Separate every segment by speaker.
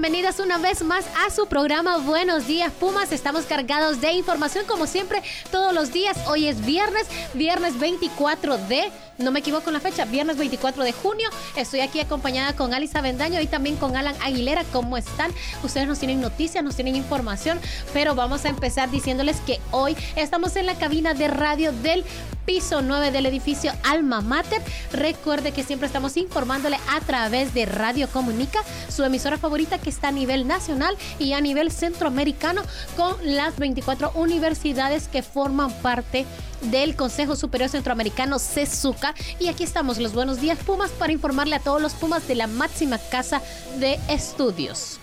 Speaker 1: Bienvenidas una vez más a su programa Buenos Días Pumas. Estamos cargados de información como siempre todos los días. Hoy es viernes, viernes 24 de, no me equivoco en la fecha, viernes 24 de junio. Estoy aquí acompañada con Alisa Bendaño y también con Alan Aguilera. ¿Cómo están? Ustedes nos tienen noticias, nos tienen información, pero vamos a empezar diciéndoles que hoy estamos en la cabina de radio del piso 9 del edificio Alma Mater. Recuerde que siempre estamos informándole a través de Radio Comunica, su emisora favorita que está a nivel nacional y a nivel centroamericano con las 24 universidades que forman parte del Consejo Superior Centroamericano CESUCA. Y aquí estamos, los buenos días Pumas, para informarle a todos los Pumas de la máxima casa de estudios.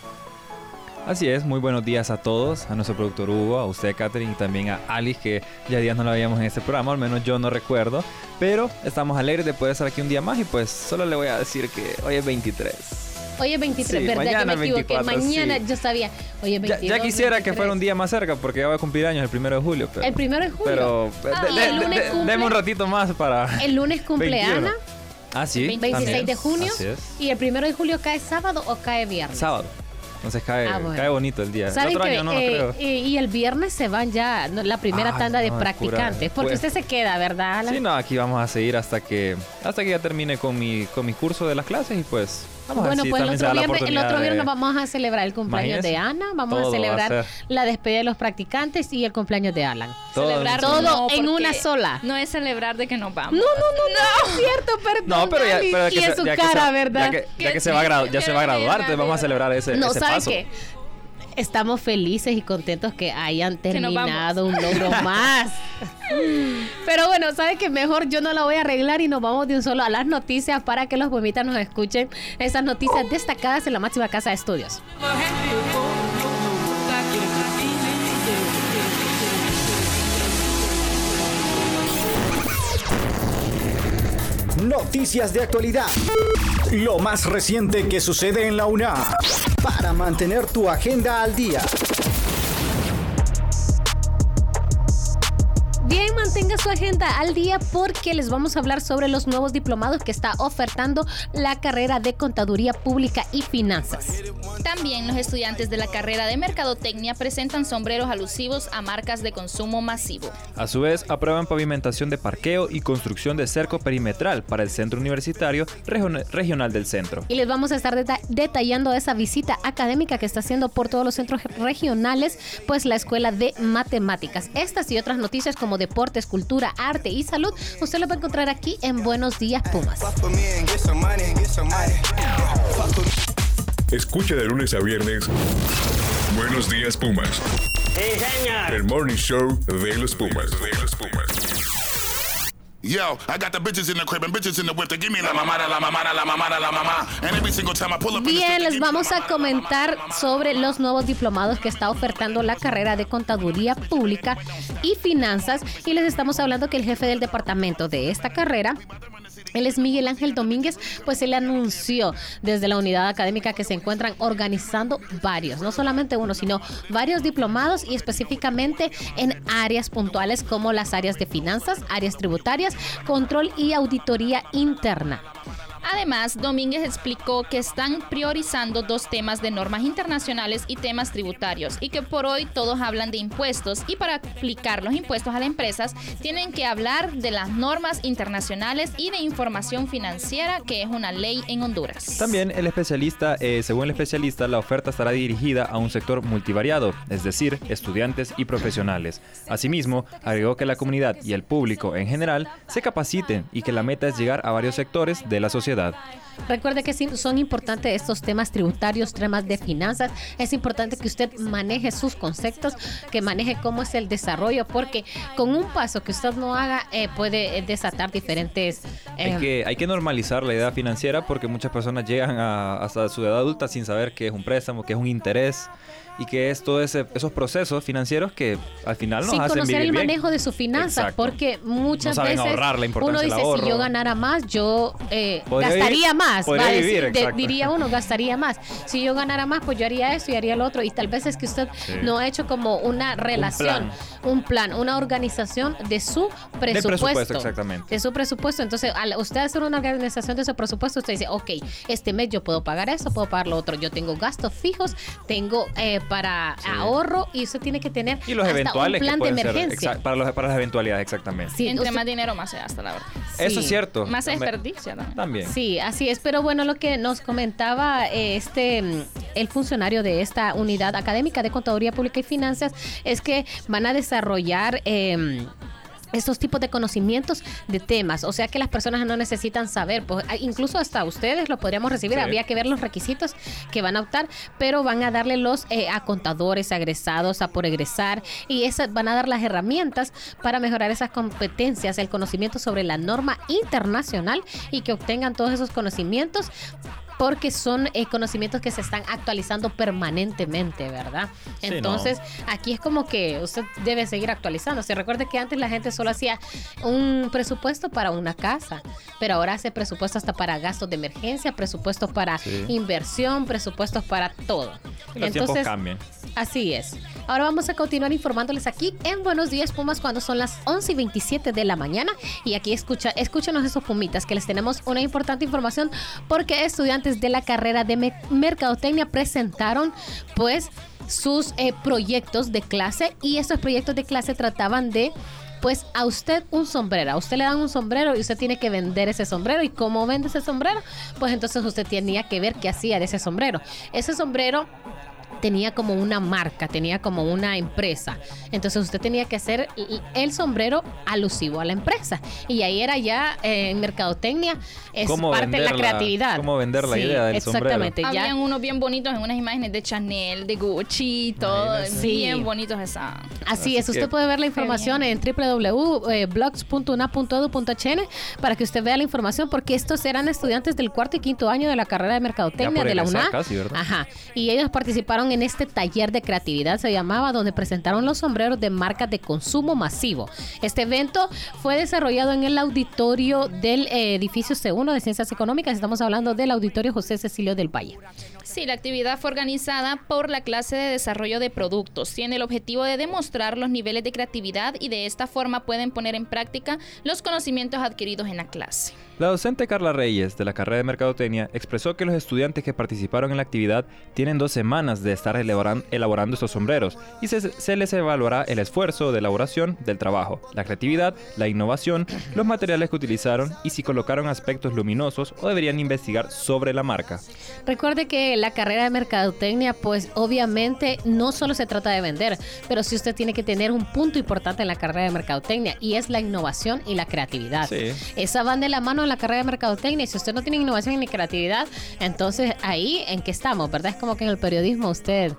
Speaker 2: Así es, muy buenos días a todos, a nuestro productor Hugo, a usted Catherine y también a Alice, que ya días no la veíamos en este programa, al menos yo no recuerdo, pero estamos alegres de poder estar aquí un día más y pues solo le voy a decir que hoy es 23.
Speaker 1: Hoy es 23,
Speaker 2: Sí,
Speaker 1: ¿verdad?
Speaker 2: mañana
Speaker 1: yo me equivoqué.
Speaker 2: 24,
Speaker 1: mañana
Speaker 2: sí.
Speaker 1: yo sabía. Hoy es
Speaker 2: Ya,
Speaker 1: 22.
Speaker 2: ya quisiera que
Speaker 1: 23.
Speaker 2: fuera un día más cerca porque ya voy a cumplir años el primero de julio. Pero,
Speaker 1: El primero de julio.
Speaker 2: Pero
Speaker 1: Ah,
Speaker 2: de-
Speaker 1: y
Speaker 2: de-
Speaker 1: el lunes
Speaker 2: de-
Speaker 1: cumple-
Speaker 2: deme un ratito más para...
Speaker 1: El lunes cumple
Speaker 2: 21.
Speaker 1: Ana,
Speaker 2: Ah, sí.
Speaker 1: 26
Speaker 2: también.
Speaker 1: de junio.
Speaker 2: Así es.
Speaker 1: Y el primero de julio cae sábado o cae viernes.
Speaker 2: Sábado. Entonces cae,
Speaker 1: Ah, bueno.
Speaker 2: cae bonito el día. El
Speaker 1: ¿Saben
Speaker 2: otro
Speaker 1: que
Speaker 2: año no, no
Speaker 1: eh,
Speaker 2: creo.
Speaker 1: eh, y el viernes se van ya la primera
Speaker 2: Ay,
Speaker 1: tanda de
Speaker 2: no,
Speaker 1: practicantes? porque
Speaker 2: pues-
Speaker 1: usted se queda, ¿verdad, Alan?
Speaker 2: Sí, no, aquí vamos a seguir hasta que hasta que ya termine con mi con mi curso de las clases y pues vamos a ver
Speaker 1: Bueno,
Speaker 2: si
Speaker 1: pues el otro, viernes, el otro viernes
Speaker 2: de-
Speaker 1: vamos a celebrar el cumpleaños de. Ana, vamos
Speaker 2: Todo
Speaker 1: a
Speaker 2: va a
Speaker 1: celebrar la despedida de los practicantes y el cumpleaños de Alan.
Speaker 2: Todo.
Speaker 3: celebrar
Speaker 1: Todo
Speaker 3: no,
Speaker 1: en una sola.
Speaker 3: No es celebrar de que nos vamos.
Speaker 1: No, no, no, no, es cierto, perdón.
Speaker 2: No, pero ya, pero
Speaker 1: y
Speaker 2: que
Speaker 1: en
Speaker 2: se-
Speaker 1: su
Speaker 2: ya que
Speaker 1: cara,
Speaker 2: se-
Speaker 1: ¿verdad?
Speaker 2: Ya que, ya
Speaker 3: Que
Speaker 2: que se va a ya se va a graduar, entonces vamos a celebrar ese,
Speaker 1: no,
Speaker 2: ese
Speaker 1: ¿saben
Speaker 2: paso.
Speaker 1: qué? Estamos felices y contentos que hayan
Speaker 3: Que
Speaker 1: terminado un logro más. Pero bueno, ¿sabe que Mejor yo no la voy a arreglar y nos vamos de un solo a las noticias para que los bomitas nos escuchen esas noticias destacadas en la máxima casa de estudios.
Speaker 4: Noticias de actualidad. Lo más reciente que sucede en la UNA. Para mantener tu agenda al día.
Speaker 1: Mantenga su agenda al día porque les vamos a hablar sobre los nuevos diplomados que está ofertando la carrera de Contaduría Pública y Finanzas.
Speaker 3: También los estudiantes de la carrera de Mercadotecnia presentan sombreros alusivos a marcas de consumo masivo.
Speaker 2: A su vez, aprueban pavimentación de parqueo y construcción de cerco perimetral para el Centro Universitario Region- Regional del Centro.
Speaker 1: Y les vamos a estar deta- detallando esa visita académica que está haciendo por todos los centros regionales, pues la Escuela de Matemáticas. Estas y otras noticias como deportes, cultura, arte y salud, usted lo va a encontrar aquí en Buenos Días Pumas.
Speaker 5: Escucha de lunes a viernes. Buenos días, Pumas. El morning show de los Pumas. De los Pumas.
Speaker 6: Yo, I got the bitches in the crib and bitches in the whip to give me la mamada, la mamada, la mamada, la mamá. And every single time I pull up in the
Speaker 1: Bien, les vamos a comentar sobre los nuevos diplomados que está ofertando la carrera de Contaduría Pública y Finanzas y les estamos hablando que el jefe del departamento de esta carrera él es Miguel Ángel Domínguez, pues él anunció desde la unidad académica que se encuentran organizando varios, no solamente uno, sino varios diplomados y específicamente en áreas puntuales como las áreas de finanzas, áreas tributarias, control y auditoría interna.
Speaker 3: Además, Domínguez explicó que están priorizando dos temas de normas internacionales y temas tributarios y que por hoy todos hablan de impuestos y para aplicar los impuestos a las empresas tienen que hablar de las normas internacionales y de información financiera que es una ley en Honduras.
Speaker 2: También el especialista, eh, según el especialista, la oferta estará dirigida a un sector multivariado, es decir, estudiantes y profesionales. Asimismo, agregó que la comunidad y el público en general se capaciten y que la meta es llegar a varios sectores de la sociedad. that.
Speaker 1: Recuerde que son importantes estos temas tributarios, temas de finanzas. Es importante que usted maneje sus conceptos, que maneje cómo es el desarrollo, porque con un paso que usted no haga eh, puede eh, desatar diferentes... eh,
Speaker 2: Hay que, hay que normalizar la idea financiera porque muchas personas llegan a, hasta su edad adulta sin saber qué es un préstamo, qué es un interés. y que es todos esos procesos financieros que al final nos
Speaker 1: Sin
Speaker 2: hacen
Speaker 1: conocer
Speaker 2: vivir
Speaker 1: el
Speaker 2: bien.
Speaker 1: manejo de sus finanzas, porque muchas
Speaker 2: No saben
Speaker 1: veces
Speaker 2: ahorrar, la importancia
Speaker 1: uno dice, si yo ganara más, yo eh, gastaría
Speaker 2: vivir-
Speaker 1: más.
Speaker 2: Podría
Speaker 1: va a decir-
Speaker 2: vivir,
Speaker 1: de-
Speaker 2: exacto.
Speaker 1: diría uno, gastaría más. Si yo ganara más, pues yo haría esto y haría lo otro. Y tal vez es que usted
Speaker 2: Sí.
Speaker 1: no ha hecho como una relación, un plan, una organización de su presupuesto.
Speaker 2: presupuesto, exactamente.
Speaker 1: De su presupuesto. Entonces, al usted hacer una organización de su presupuesto, usted dice, ok, este mes yo puedo pagar eso, puedo pagar lo otro. Yo tengo gastos fijos, tengo eh, para
Speaker 2: Sí.
Speaker 1: ahorro y usted tiene que tener
Speaker 2: Y los
Speaker 1: hasta
Speaker 2: eventuales
Speaker 1: un
Speaker 2: que
Speaker 1: plan de
Speaker 2: ser
Speaker 1: emergencia.
Speaker 2: para, los, para las eventualidades, exactamente.
Speaker 1: Sí,
Speaker 3: Entre
Speaker 1: usted-
Speaker 3: más dinero, más se gasta, la verdad.
Speaker 2: Eso es cierto.
Speaker 3: Más se
Speaker 2: También-
Speaker 3: desperdicia también.
Speaker 2: También.
Speaker 1: Sí, así es. Pero bueno, lo que nos comentaba eh, este mm, el funcionario de esta unidad académica de contaduría pública y finanzas es que van a desarrollar eh, estos tipos de conocimientos de temas, o sea que las personas no necesitan saber, pues, incluso hasta ustedes lo podríamos recibir,
Speaker 2: Sí.
Speaker 1: habría que ver los requisitos que van a optar, pero van a darle los eh, a contadores, a egresados, a por egresar, y esas van a dar las herramientas para mejorar esas competencias, el conocimiento sobre la norma internacional y que obtengan todos esos conocimientos porque son eh, conocimientos que se están actualizando permanentemente, ¿verdad?
Speaker 2: Sí,
Speaker 1: Entonces, aquí es como que usted debe seguir actualizando. Se recuerde que antes la gente solo hacía un presupuesto para una casa, pero ahora hace presupuesto hasta para gastos de emergencia, presupuestos para
Speaker 2: Sí.
Speaker 1: inversión, presupuestos para todo.
Speaker 2: Y los tiempos cambian.
Speaker 1: Así es. Ahora vamos a continuar informándoles aquí en Buenos Días Pumas cuando son las 11 y 27 de la mañana. Y aquí escucha, escúchenos esos pumitas que les tenemos una importante información porque estudiantes de la carrera de me- Mercadotecnia presentaron pues sus eh, proyectos de clase y estos proyectos de clase trataban de pues a usted un sombrero, a usted le dan un sombrero y usted tiene que vender ese sombrero y cómo vende ese sombrero, pues entonces usted tenía que ver qué hacía de ese sombrero. Ese sombrero tenía como una marca, tenía como una empresa. Entonces usted tenía que hacer el sombrero alusivo a la empresa. Y ahí era ya eh, en mercadotecnia, es
Speaker 2: Cómo
Speaker 1: parte de la creatividad.
Speaker 2: cómo vender la
Speaker 1: Sí,
Speaker 2: idea del sombrero.
Speaker 1: Exactamente. ya-
Speaker 3: Habían unos bien bonitos en unas imágenes de Chanel, de Gucci, todo.
Speaker 1: Sí.
Speaker 3: Bien bonitos esa.
Speaker 1: Así,
Speaker 2: Así
Speaker 1: es, usted puede ver la información en www.blogs.una.edu.hn para que usted vea la información, porque estos eran estudiantes del cuarto y quinto año de la carrera de Mercadotecnia de la UNA. Ajá. Y ellos participaron en este taller de creatividad, se llamaba, donde presentaron los sombreros de marcas de consumo masivo. Este evento fue desarrollado en el auditorio del eh, edificio C1 de Ciencias Económicas. Estamos hablando del auditorio José Cecilio del Valle.
Speaker 3: Sí, la actividad fue organizada por la clase de desarrollo de productos. Tiene el objetivo de demostrar los niveles de creatividad y de esta forma pueden poner en práctica los conocimientos adquiridos en la clase.
Speaker 2: La docente Carla Reyes, de la carrera de Mercadotecnia, expresó que los estudiantes que participaron en la actividad tienen dos semanas de estar elaboran- elaborando estos sombreros y se, se les evaluará el esfuerzo de elaboración del trabajo, la creatividad, la innovación, los materiales que utilizaron y si colocaron aspectos luminosos o deberían investigar sobre la marca.
Speaker 1: Recuerde que la carrera de mercadotecnia, pues obviamente no solo se trata de vender, pero sí usted tiene que tener un punto importante en la carrera de mercadotecnia y es la innovación y la creatividad.
Speaker 2: Sí.
Speaker 1: Esa van de la mano en la carrera de mercadotecnia y si usted no tiene innovación ni creatividad, entonces ahí en qué estamos, ¿verdad? Es como que en el periodismo usted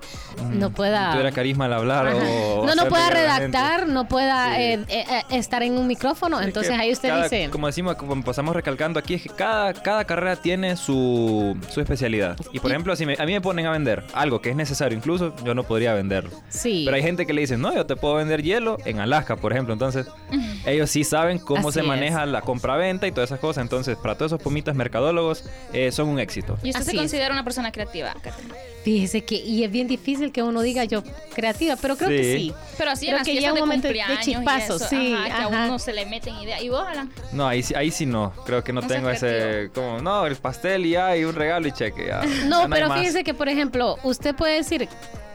Speaker 1: no pueda...
Speaker 2: Mm, Tuviera carisma al hablar o...
Speaker 1: no, no pueda redactar, no pueda
Speaker 2: Sí.
Speaker 1: eh, eh, eh, estar en un micrófono,
Speaker 2: Es
Speaker 1: entonces ahí usted
Speaker 2: cada-
Speaker 1: dice...
Speaker 2: Como decimos, como pasamos recalcando aquí, es que cada, cada carrera tiene su, su especialidad. Y por ejemplo, si me- a mí me ponen a vender algo que es necesario, incluso yo no podría venderlo.
Speaker 1: Sí.
Speaker 2: Pero hay gente que le dice, no, yo te puedo vender hielo en Alaska, por ejemplo. Entonces, ellos sí saben cómo
Speaker 1: Así
Speaker 2: se maneja
Speaker 1: es.
Speaker 2: la compra-venta y todas esas cosas. Entonces, para todos esos pumitas mercadólogos, eh, son un éxito.
Speaker 3: ¿Y usted
Speaker 1: Así
Speaker 3: se
Speaker 1: es.
Speaker 3: considera una persona creativa, Catherine?
Speaker 1: Fíjese que, y es bien difícil que uno diga yo creativa, pero creo que
Speaker 2: Sí.
Speaker 3: Pero así en
Speaker 1: Creo
Speaker 3: las
Speaker 1: que un
Speaker 3: de
Speaker 1: momento de
Speaker 3: cumpleaños
Speaker 1: chispazo,
Speaker 3: y eso,
Speaker 1: sí,
Speaker 3: ajá, que a uno se le meten ideas. ¿Y vos, Alan?
Speaker 2: No, ahí, sí- ahí sí no. Creo que no, tengo ese... Como, no, el pastel y ya, y un regalo y cheque. ya.
Speaker 1: No,
Speaker 2: Ya hay
Speaker 1: pero fíjese que, por ejemplo, usted puede decir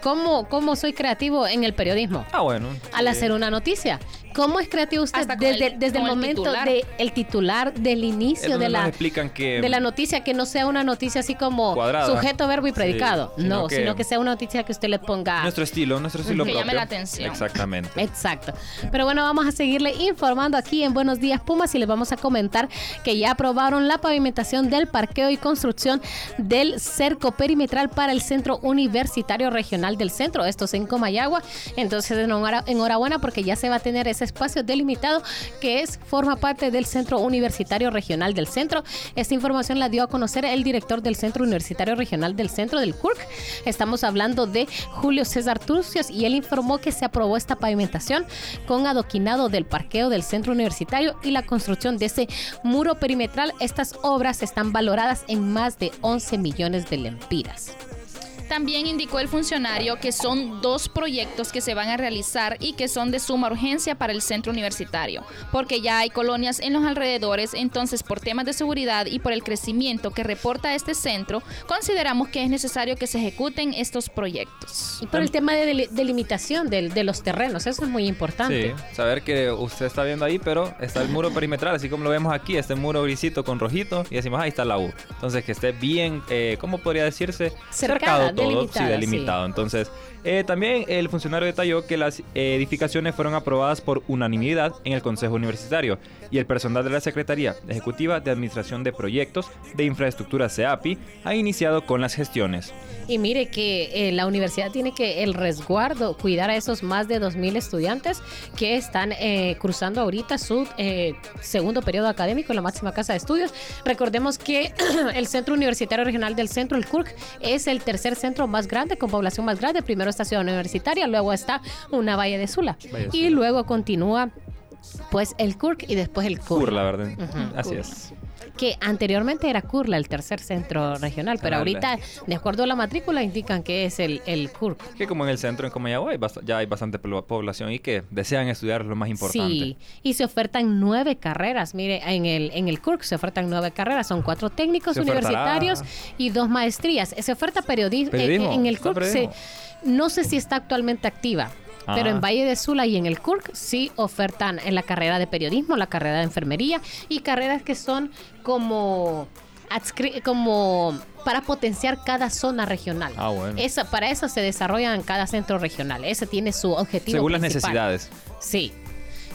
Speaker 1: cómo, cómo soy creativo en el periodismo.
Speaker 2: Ah, bueno.
Speaker 1: Al
Speaker 2: sí.
Speaker 1: hacer una noticia. ¿Cómo es creativo usted
Speaker 3: Hasta
Speaker 1: desde,
Speaker 3: el-
Speaker 1: desde el momento
Speaker 3: titular.
Speaker 1: del el titular, del inicio de la,
Speaker 2: explican que...
Speaker 1: de la noticia, que no sea una noticia así como
Speaker 2: Cuadrada.
Speaker 1: sujeto, verbo y
Speaker 2: Sí,
Speaker 1: predicado?
Speaker 2: sino
Speaker 1: no,
Speaker 2: que-
Speaker 1: sino que sea una noticia que usted le ponga...
Speaker 2: Nuestro estilo, nuestro estilo
Speaker 3: Que
Speaker 2: propio.
Speaker 3: llame la atención.
Speaker 2: Exactamente.
Speaker 1: Exacto. Pero bueno, vamos a seguirle informando aquí en Buenos Días Pumas y les vamos a comentar que ya aprobaron la pavimentación del parqueo y construcción del cerco perimetral para el Centro Universitario Regional del Centro. Esto es en Comayagua. Entonces, enhora- enhorabuena porque ya se va a tener ese ese espacio delimitado que es forma parte del Centro Universitario Regional del Centro. Esta información la dio a conocer el director del Centro Universitario Regional del Centro del CURC. Estamos hablando de Julio César Turcios y él informó que se aprobó esta pavimentación con adoquinado del parqueo del Centro Universitario y la construcción de ese muro perimetral. Estas obras están valoradas en más de 11 millones de lempiras.
Speaker 3: También indicó el funcionario que son dos proyectos que se van a realizar y que son de suma urgencia para el centro universitario, porque ya hay colonias en los alrededores, entonces por temas de seguridad y por el crecimiento que reporta este centro, consideramos que es necesario que se ejecuten estos proyectos.
Speaker 1: Y por el tema de delimitación de, los terrenos, eso es muy importante.
Speaker 2: Sí, saber que usted está viendo ahí, pero está el muro perimetral, así como lo vemos aquí, este muro grisito con rojito, y decimos, ahí está la U. Entonces que esté bien, eh, ¿cómo podría decirse?
Speaker 1: Cercado
Speaker 2: todo, sí, delimitado. Entonces, eh, también el funcionario detalló que las edificaciones fueron aprobadas por unanimidad en el Consejo Universitario y el personal de la Secretaría Ejecutiva de Administración de Proyectos de Infraestructura CEAPI ha iniciado con las gestiones.
Speaker 1: Y mire que eh, la universidad tiene que el resguardo, cuidar a esos más de 2.000 estudiantes que están eh, cruzando ahorita su segundo periodo académico en la máxima casa de estudios. Recordemos que el Centro Universitario Regional del Centro, el CURC, es el tercer centro más grande, con población más grande. Primero está Ciudad Universitaria, luego está una Valle de Sula. y luego continúa pues el CURC y después el CUR.
Speaker 2: la verdad. Así es
Speaker 1: que anteriormente era Curla, el tercer centro regional, pero ahorita, de acuerdo a la matrícula, indican que es el, el CURC.
Speaker 2: Que como en el centro, en Comayagua, ya hay bastante población y que desean estudiar lo más importante. Sí,
Speaker 1: y se ofertan nueve carreras. Mire, en el, en el CURC se ofertan nueve carreras, son cuatro técnicos universitarios y dos maestrías. Se oferta periodismo. En, el CURC no sé si está actualmente activa, pero en Valle de Sula y en el CURC sí ofertan en la carrera de periodismo, la carrera de enfermería y carreras que son como como para potenciar cada zona regional.
Speaker 2: Ah, bueno.
Speaker 1: para eso se desarrollan cada centro regional. Ese tiene su objetivo.
Speaker 2: Según las necesidades.
Speaker 1: Sí.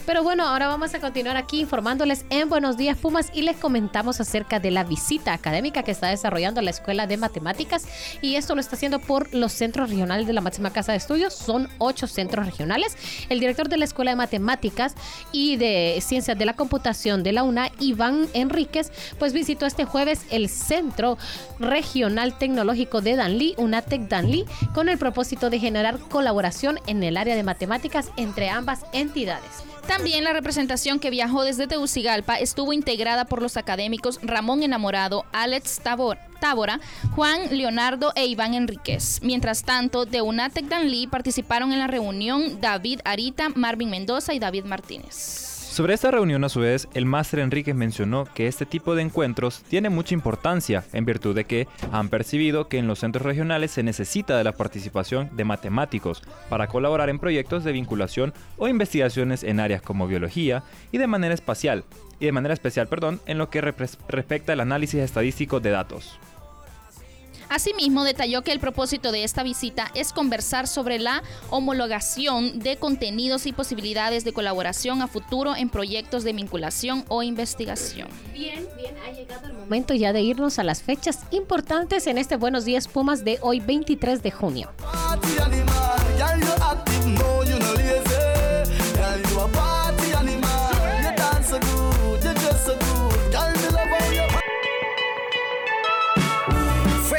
Speaker 1: Pero bueno, ahora vamos a continuar aquí informándoles en Buenos Días Pumas y les comentamos acerca de la visita académica que está desarrollando la Escuela de Matemáticas y esto lo está haciendo por los centros regionales de la máxima casa de estudios. Son ocho centros regionales. El director de la Escuela de Matemáticas y de Ciencias de la Computación de la UNA, Iván Enríquez, pues visitó este jueves el Centro Regional Tecnológico de Danlí, UNATEC Danlí, con el propósito de generar colaboración en el área de matemáticas entre ambas entidades.
Speaker 3: También la representación que viajó desde Tegucigalpa estuvo integrada por los académicos Ramón Enamorado, Alex Tábora, Juan Leonardo e Iván Enríquez. Mientras tanto, de UNATEC Danlí participaron en la reunión David Arita, Marvin Mendoza y David Martínez.
Speaker 2: Sobre esta reunión, a su vez, el máster Enríquez mencionó que este tipo de encuentros tiene mucha importancia en virtud de que han percibido que en los centros regionales se necesita de la participación de matemáticos para colaborar en proyectos de vinculación o investigaciones en áreas como biología y de manera espacial, y de manera especial, perdón, en lo que respecta al análisis estadístico de datos.
Speaker 3: Asimismo, detalló que el propósito de esta visita es conversar sobre la homologación de contenidos y posibilidades de colaboración a futuro en proyectos de vinculación o investigación.
Speaker 1: Bien, bien, ha llegado el momento ya de irnos a las fechas importantes en este Buenos Días Pumas de hoy 23 de junio.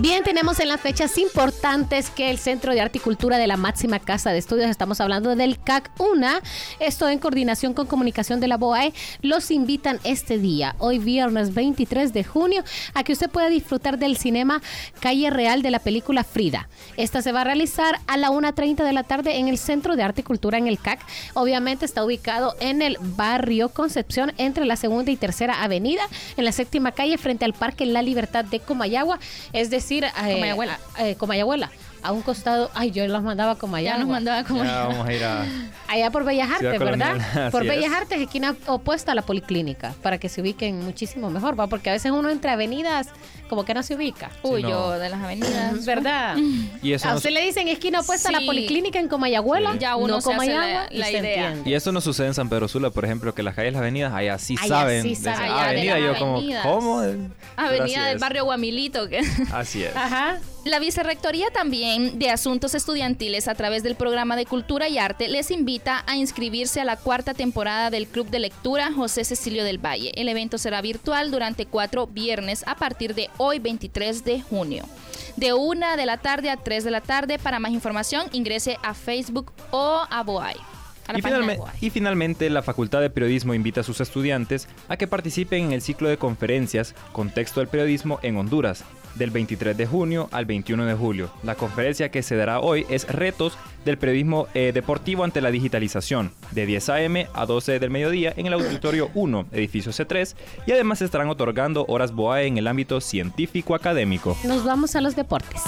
Speaker 1: Bien, tenemos en las fechas importantes que el Centro de Articultura de la máxima casa de estudios, estamos hablando del CAC UNA, esto en coordinación con comunicación de la BOAE, los invitan este día, hoy viernes 23 de junio, a que usted pueda disfrutar del cinema Calle Real de la película Frida. Esta se va a realizar a la 1.30 de la tarde en el Centro de Articultura en el CAC. Obviamente está ubicado en el barrio Concepción, entre la segunda y tercera avenida, en la séptima calle, frente al Parque La Libertad de Comayagua, es decir, decir, eh, Comayagüela. Eh, a un costado. Ay, yo los mandaba como allá.
Speaker 3: Ya nos mandaba como
Speaker 2: Ya
Speaker 3: allá.
Speaker 2: vamos a ir a...
Speaker 1: Allá por Bellas Artes, ¿verdad?
Speaker 2: Colonial,
Speaker 1: Por Bellas
Speaker 2: es.
Speaker 1: Artes, esquina opuesta a la policlínica, para que se ubiquen muchísimo mejor, ¿va? Porque a veces uno entre avenidas como que no se ubica.
Speaker 3: Uy,
Speaker 2: no.
Speaker 3: yo de las avenidas.
Speaker 1: ¿Verdad?
Speaker 2: Y eso
Speaker 1: a
Speaker 2: no-
Speaker 1: usted le dicen esquina opuesta a la policlínica en Comayagüela,
Speaker 2: Sí.
Speaker 3: Ya uno
Speaker 1: no
Speaker 3: se hace
Speaker 1: Comayagua,
Speaker 3: la-
Speaker 1: y se
Speaker 3: idea.
Speaker 2: Y eso no sucede en San Pedro Sula, por ejemplo, que las calles, las avenidas, allá sí
Speaker 1: Allá
Speaker 2: saben.
Speaker 1: sí
Speaker 2: de
Speaker 1: saben.
Speaker 3: Allá
Speaker 2: avenida, yo como. ¿cómo?
Speaker 3: Avenida del barrio Guamilito. Que...
Speaker 2: Así es.
Speaker 1: Ajá.
Speaker 3: La Vicerrectoría también de Asuntos Estudiantiles a través del programa de Cultura y Arte les invita a inscribirse a la cuarta temporada del Club de Lectura José Cecilio del Valle. El evento será virtual durante cuatro viernes a partir de hoy 23 de junio. De una de la tarde a 3 de la tarde. Para más información ingrese a Facebook o a
Speaker 2: Y, finalme-
Speaker 3: Boay.
Speaker 2: y finalmente, la Facultad de Periodismo invita a sus estudiantes a que participen en el ciclo de conferencias Contexto del Periodismo en Honduras, del 23 de junio al 21 de julio. La conferencia que se dará hoy es Retos del Periodismo eh, Deportivo ante la Digitalización, de 10 a.m. a 12 del mediodía en el Auditorio 1, edificio C3, y además se estarán otorgando horas BOAE en el ámbito científico-académico.
Speaker 1: Nos vamos a los deportes.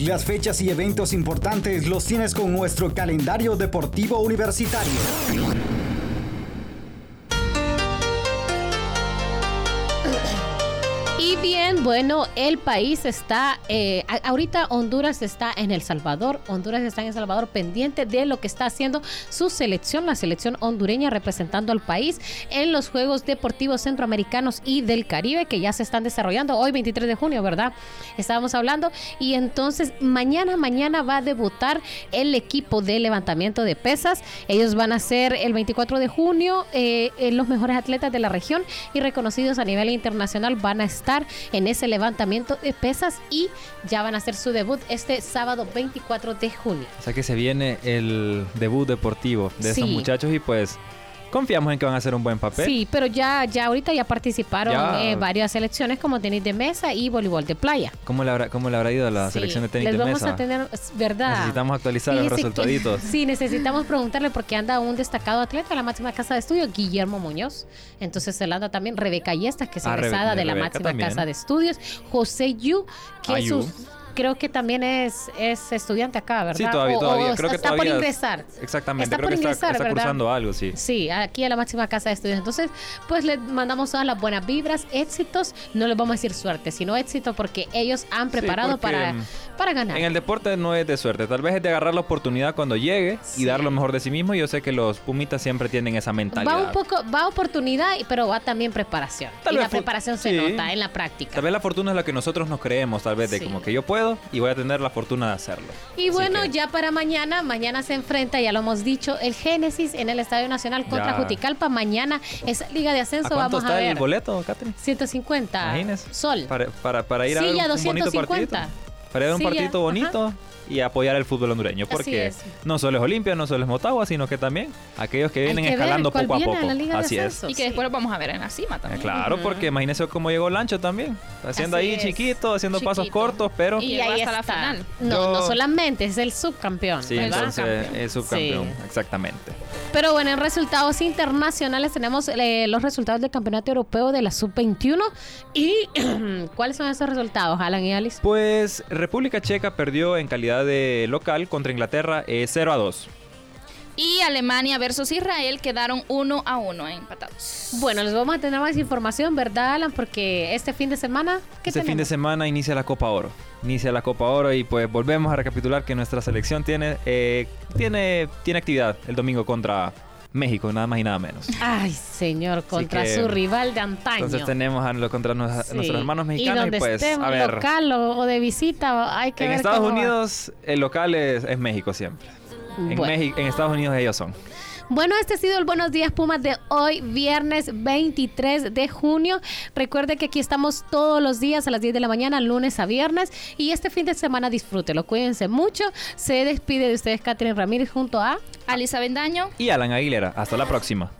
Speaker 4: Las fechas y eventos importantes los tienes con nuestro calendario deportivo universitario.
Speaker 1: Bueno, el país está, eh, ahorita Honduras está en El Salvador, Honduras está en El Salvador pendiente de lo que está haciendo su selección, la selección hondureña representando al país en los Juegos Deportivos Centroamericanos y del Caribe que ya se están desarrollando hoy 23 de junio, ¿verdad? Estábamos hablando y entonces mañana, mañana va a debutar el equipo de levantamiento de pesas. Ellos van a ser el 24 de junio eh, eh, los mejores atletas de la región y reconocidos a nivel internacional van a estar en ese levantamiento de pesas y ya van a hacer su debut este sábado 24 de junio.
Speaker 2: O sea que se viene el debut deportivo de
Speaker 1: Sí.
Speaker 2: muchachos y pues confiamos en que van a hacer un buen papel.
Speaker 1: Sí, pero ya, ya ahorita ya participaron
Speaker 2: Ya.
Speaker 1: eh, varias selecciones como tenis de mesa y voleibol de playa.
Speaker 2: ¿Cómo le habrá, cómo le habrá ido a la
Speaker 1: Sí,
Speaker 2: selección de tenis
Speaker 1: Les
Speaker 2: de
Speaker 1: vamos
Speaker 2: mesa?
Speaker 1: a tener, ¿verdad?
Speaker 2: Necesitamos actualizar los
Speaker 1: que-
Speaker 2: resultaditos.
Speaker 1: sí, necesitamos preguntarle porque anda un destacado atleta de la máxima casa de estudios, Guillermo Muñoz. Entonces se la anda también Rebeca Yestas, que es
Speaker 2: Ah, Rebe-
Speaker 1: egresada de la
Speaker 2: Rebeca
Speaker 1: máxima
Speaker 2: también.
Speaker 1: casa de estudios. José Yu, que
Speaker 2: Ah,
Speaker 1: es su- creo que también es, es estudiante acá, ¿verdad?
Speaker 2: Sí, todavía,
Speaker 1: O- o
Speaker 2: todavía. creo que
Speaker 1: está
Speaker 2: todavía.
Speaker 1: por ingresar.
Speaker 2: Exactamente,
Speaker 1: Está
Speaker 2: creo
Speaker 1: por
Speaker 2: que está,
Speaker 1: ingresar,
Speaker 2: está
Speaker 1: ¿verdad?
Speaker 2: cursando algo, sí.
Speaker 1: Sí, aquí a la máxima casa de estudios. Entonces, pues le mandamos todas las buenas vibras, éxitos. No les vamos a decir suerte, sino éxito porque ellos han preparado para,
Speaker 2: mm,
Speaker 1: para ganar.
Speaker 2: En el deporte no es de suerte, tal vez es de agarrar la oportunidad cuando llegue
Speaker 1: Sí.
Speaker 2: y dar lo mejor de sí mismo. Yo sé que los Pumitas siempre tienen esa mentalidad.
Speaker 1: Va un poco, va oportunidad, pero va también preparación.
Speaker 2: Tal
Speaker 1: y
Speaker 2: vez
Speaker 1: la preparación se
Speaker 2: sí.
Speaker 1: nota en la práctica.
Speaker 2: Tal vez la fortuna es lo que nosotros nos creemos, tal vez de como que yo puedo y voy a tener la fortuna de hacerlo.
Speaker 1: Y
Speaker 2: Así
Speaker 1: bueno,
Speaker 2: que-
Speaker 1: ya para mañana, mañana se enfrenta, ya lo hemos dicho, el Génesis en el Estadio Nacional contra
Speaker 2: Ya.
Speaker 1: Juticalpa. Mañana es Liga de
Speaker 2: ¿A
Speaker 1: Ascenso,
Speaker 2: cuánto
Speaker 1: vamos a
Speaker 2: está
Speaker 1: ver.
Speaker 2: el boleto, Catherine?
Speaker 1: 150.
Speaker 2: Imagínese.
Speaker 1: Sol.
Speaker 2: Para, para, para ir a
Speaker 1: Sí,
Speaker 2: ver
Speaker 1: ya
Speaker 2: un, un bonito
Speaker 1: 250.
Speaker 2: partidito. Para ver un
Speaker 1: Sí, ya,
Speaker 2: partidito bonito y apoyar el fútbol hondureño. Porque no solo es Olimpia, no solo es Motagua, sino que también aquellos que vienen
Speaker 1: que
Speaker 2: escalando poco a poco.
Speaker 1: a la Liga de
Speaker 2: Así es.
Speaker 3: Y que
Speaker 1: Sí.
Speaker 3: después lo vamos a ver en la cima
Speaker 2: Eh,
Speaker 3: también.
Speaker 2: Claro, porque imagínese cómo llegó Lancho también. Haciendo
Speaker 1: Así
Speaker 2: ahí
Speaker 1: es.
Speaker 2: chiquito, haciendo pasos cortos, pero...
Speaker 3: Y
Speaker 1: ahí
Speaker 3: hasta la
Speaker 1: está.
Speaker 3: final.
Speaker 1: No,
Speaker 2: Yo-
Speaker 1: no solamente, es el subcampeón.
Speaker 2: Sí,
Speaker 1: ¿verdad?
Speaker 2: entonces
Speaker 3: Campeón.
Speaker 2: es subcampeón,
Speaker 1: Sí.
Speaker 2: exactamente.
Speaker 1: Pero bueno, en resultados internacionales tenemos eh, los resultados del Campeonato Europeo de la Sub-21. ¿Y cuáles son esos resultados, Alan y Alice?
Speaker 2: Pues República Checa perdió en calidad de local contra Inglaterra eh, 0 a 2.
Speaker 3: Y Alemania versus Israel quedaron uno a uno empatados.
Speaker 1: Bueno, les vamos a tener más información, ¿verdad, Alan? Porque este fin de semana, ¿qué
Speaker 2: Este fin de semana inicia la Copa Oro. Inicia la Copa Oro y pues volvemos a recapitular que nuestra selección tiene, eh, tiene, tiene actividad el domingo contra México, nada más y nada menos.
Speaker 1: Ay, señor, contra
Speaker 2: que-
Speaker 1: su rival de antaño.
Speaker 2: Entonces tenemos a, contra nos-
Speaker 1: Sí.
Speaker 2: nuestros hermanos mexicanos y,
Speaker 1: donde
Speaker 2: pues a ver.
Speaker 1: local o, o de visita, hay que
Speaker 2: En
Speaker 1: ver
Speaker 2: Estados
Speaker 1: cómo va.
Speaker 2: Unidos el local es, es México siempre. En. México, en Estados Unidos ellos son.
Speaker 1: Bueno, este ha sido el Buenos Días Pumas de hoy, viernes 23 de junio. Recuerde que aquí estamos todos los días a las 10 de la mañana, lunes a viernes. Y este fin de semana disfrútelo, cuídense mucho. Se despide de ustedes Catherine Ramírez junto a...
Speaker 3: Alisa Bendaño.
Speaker 2: Y Alan Aguilera, hasta la próxima.